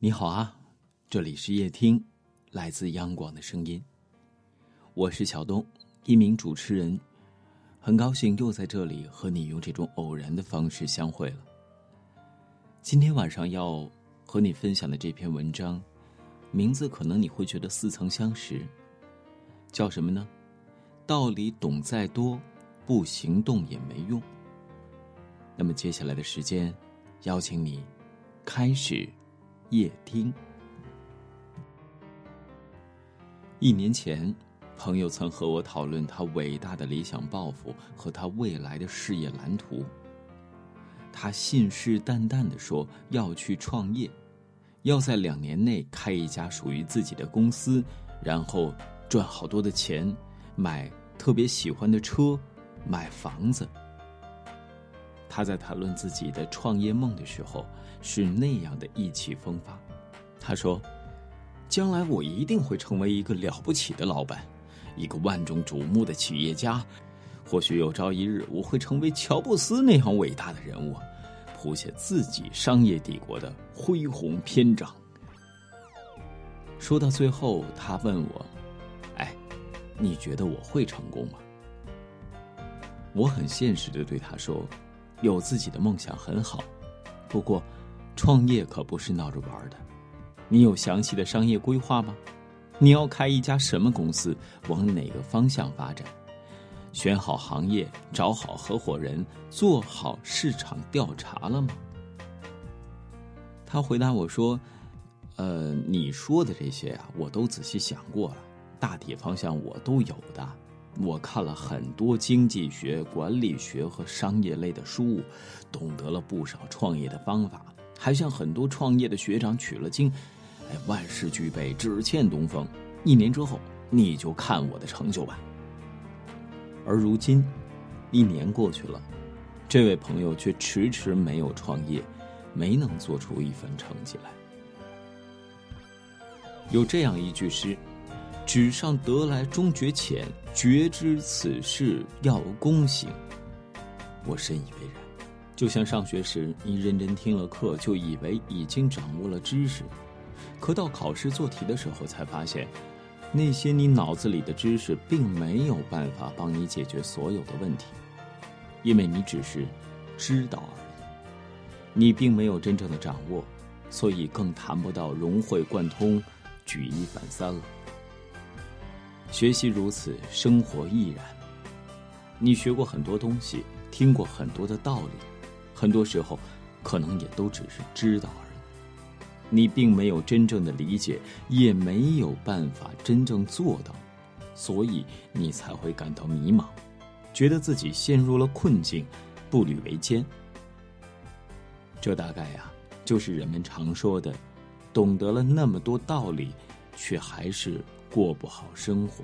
你好啊，这里是夜听，来自央广的声音。我是小东，一名主持人，很高兴又在这里和你用这种偶然的方式相会了。今天晚上要和你分享的这篇文章，名字可能你会觉得似曾相识，叫什么呢？道理懂再多，不行动也没用。那么接下来的时间，邀请你开始。夜听。一年前，朋友曾和我讨论他伟大的理想抱负和他未来的事业蓝图。他信誓旦旦的说要去创业，要在两年内开一家属于自己的公司，然后赚好多的钱，买特别喜欢的车，买房子。他在谈论自己的创业梦的时候，是那样的意气风发。他说：“将来我一定会成为一个了不起的老板，一个万众瞩目的企业家。或许有朝一日，我会成为乔布斯那样伟大的人物，谱写自己商业帝国的恢宏篇章。”说到最后，他问我：“哎，你觉得我会成功吗？”我很现实的对他说。有自己的梦想很好，不过，创业可不是闹着玩的。你有详细的商业规划吗？你要开一家什么公司？往哪个方向发展？选好行业，找好合伙人，做好市场调查了吗？他回答我说：“呃，你说的这些啊，我都仔细想过了，大体方向我都有的。”我看了很多经济学、管理学和商业类的书，懂得了不少创业的方法，还向很多创业的学长取了经。哎，万事俱备，只欠东风。一年之后，你就看我的成就吧。而如今，一年过去了，这位朋友却迟迟没有创业，没能做出一份成绩来。有这样一句诗。纸上得来终觉浅，绝知此事要躬行。我深以为然。就像上学时，你认真听了课，就以为已经掌握了知识，可到考试做题的时候，才发现，那些你脑子里的知识，并没有办法帮你解决所有的问题，因为你只是知道而已，你并没有真正的掌握，所以更谈不到融会贯通、举一反三了。学习如此，生活亦然。你学过很多东西，听过很多的道理，很多时候，可能也都只是知道而已。你并没有真正的理解，也没有办法真正做到，所以你才会感到迷茫，觉得自己陷入了困境，步履维艰。这大概呀，就是人们常说的，懂得了那么多道理，却还是。过不好生活，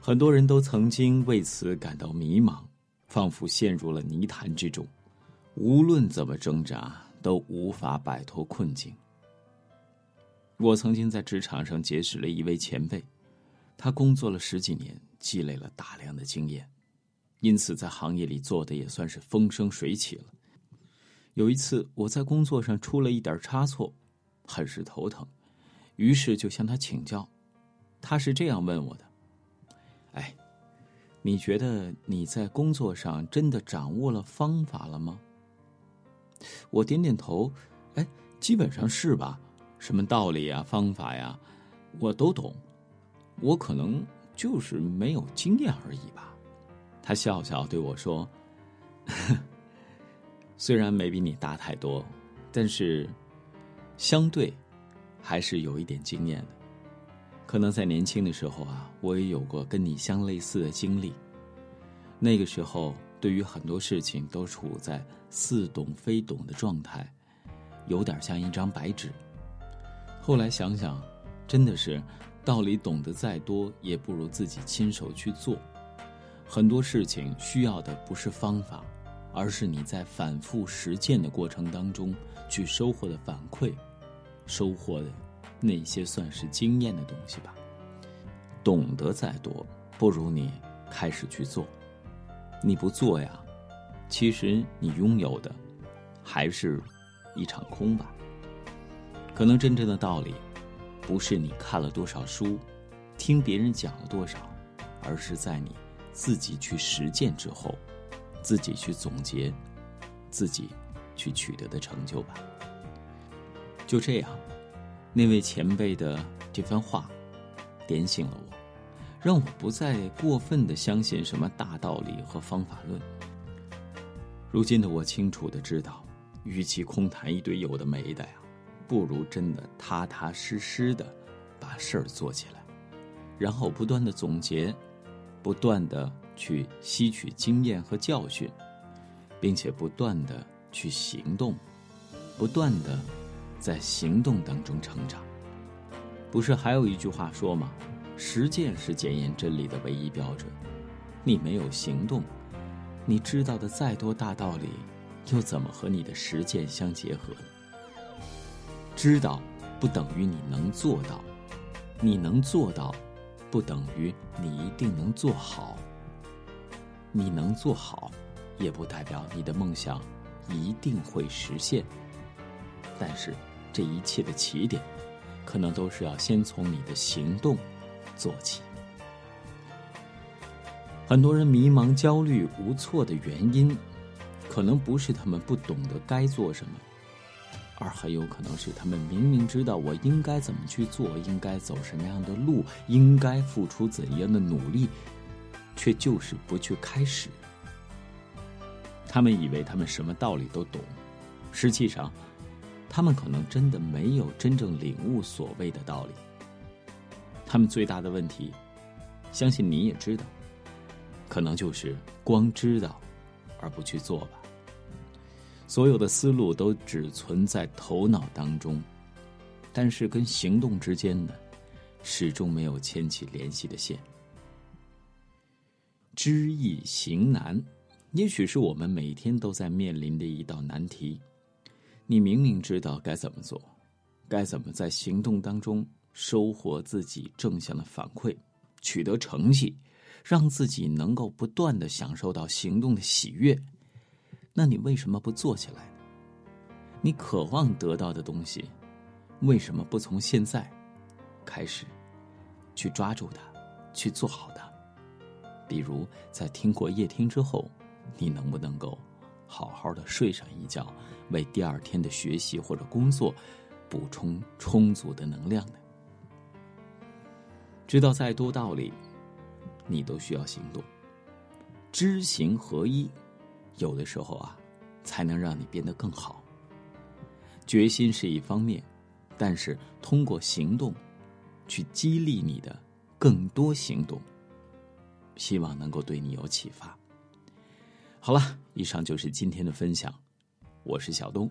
很多人都曾经为此感到迷茫，仿佛陷入了泥潭之中，无论怎么挣扎，都无法摆脱困境。我曾经在职场上结识了一位前辈，他工作了十几年，积累了大量的经验，因此在行业里做的也算是风生水起了。有一次，我在工作上出了一点差错，很是头疼。于是就向他请教，他是这样问我的：“哎，你觉得你在工作上真的掌握了方法了吗？”我点点头，哎，基本上是吧？什么道理呀、方法呀，我都懂。我可能就是没有经验而已吧。他笑笑对我说：“ 虽然没比你大太多，但是相对……”还是有一点经验的，可能在年轻的时候啊，我也有过跟你相类似的经历。那个时候，对于很多事情都处在似懂非懂的状态，有点像一张白纸。后来想想，真的是道理懂得再多，也不如自己亲手去做。很多事情需要的不是方法，而是你在反复实践的过程当中去收获的反馈。收获的那些算是经验的东西吧。懂得再多，不如你开始去做。你不做呀，其实你拥有的还是一场空吧。可能真正的道理，不是你看了多少书，听别人讲了多少，而是在你自己去实践之后，自己去总结，自己去取得的成就吧。就这样，那位前辈的这番话，点醒了我，让我不再过分的相信什么大道理和方法论。如今的我清楚的知道，与其空谈一堆有的没的呀，不如真的踏踏实实的把事儿做起来，然后不断的总结，不断的去吸取经验和教训，并且不断的去行动，不断的。在行动当中成长，不是还有一句话说吗？实践是检验真理的唯一标准。你没有行动，你知道的再多大道理，又怎么和你的实践相结合呢？知道不等于你能做到，你能做到，不等于你一定能做好。你能做好，也不代表你的梦想一定会实现。但是。这一切的起点，可能都是要先从你的行动做起。很多人迷茫、焦虑、无措的原因，可能不是他们不懂得该做什么，而很有可能是他们明明知道我应该怎么去做，应该走什么样的路，应该付出怎样的努力，却就是不去开始。他们以为他们什么道理都懂，实际上。他们可能真的没有真正领悟所谓的道理。他们最大的问题，相信你也知道，可能就是光知道而不去做吧。所有的思路都只存在头脑当中，但是跟行动之间呢，始终没有牵起联系的线。知易行难，也许是我们每天都在面临的一道难题。你明明知道该怎么做，该怎么在行动当中收获自己正向的反馈，取得成绩，让自己能够不断的享受到行动的喜悦，那你为什么不做起来？你渴望得到的东西，为什么不从现在开始去抓住它，去做好它？比如在听过夜听之后，你能不能够？好好的睡上一觉，为第二天的学习或者工作补充充足的能量呢？知道再多道理，你都需要行动。知行合一，有的时候啊，才能让你变得更好。决心是一方面，但是通过行动去激励你的更多行动，希望能够对你有启发。好了以上就是今天的分享。我是小东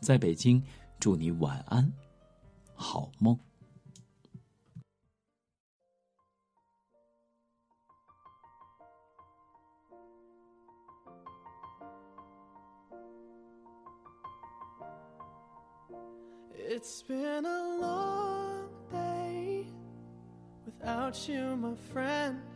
在北京祝你晚安好梦。It's been a long day without you my friend.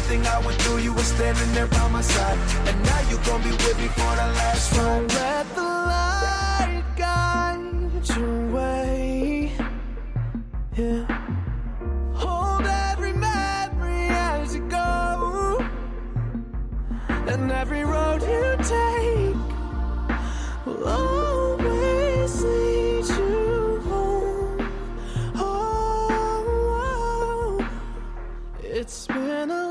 Everything I went through, you were standing there by my side. And now you gon' be with me for the last ride. Let the light guide your way. Yeah. Hold every memory as you go. And every road you take will always lead you home. Oh, oh, oh. it's been a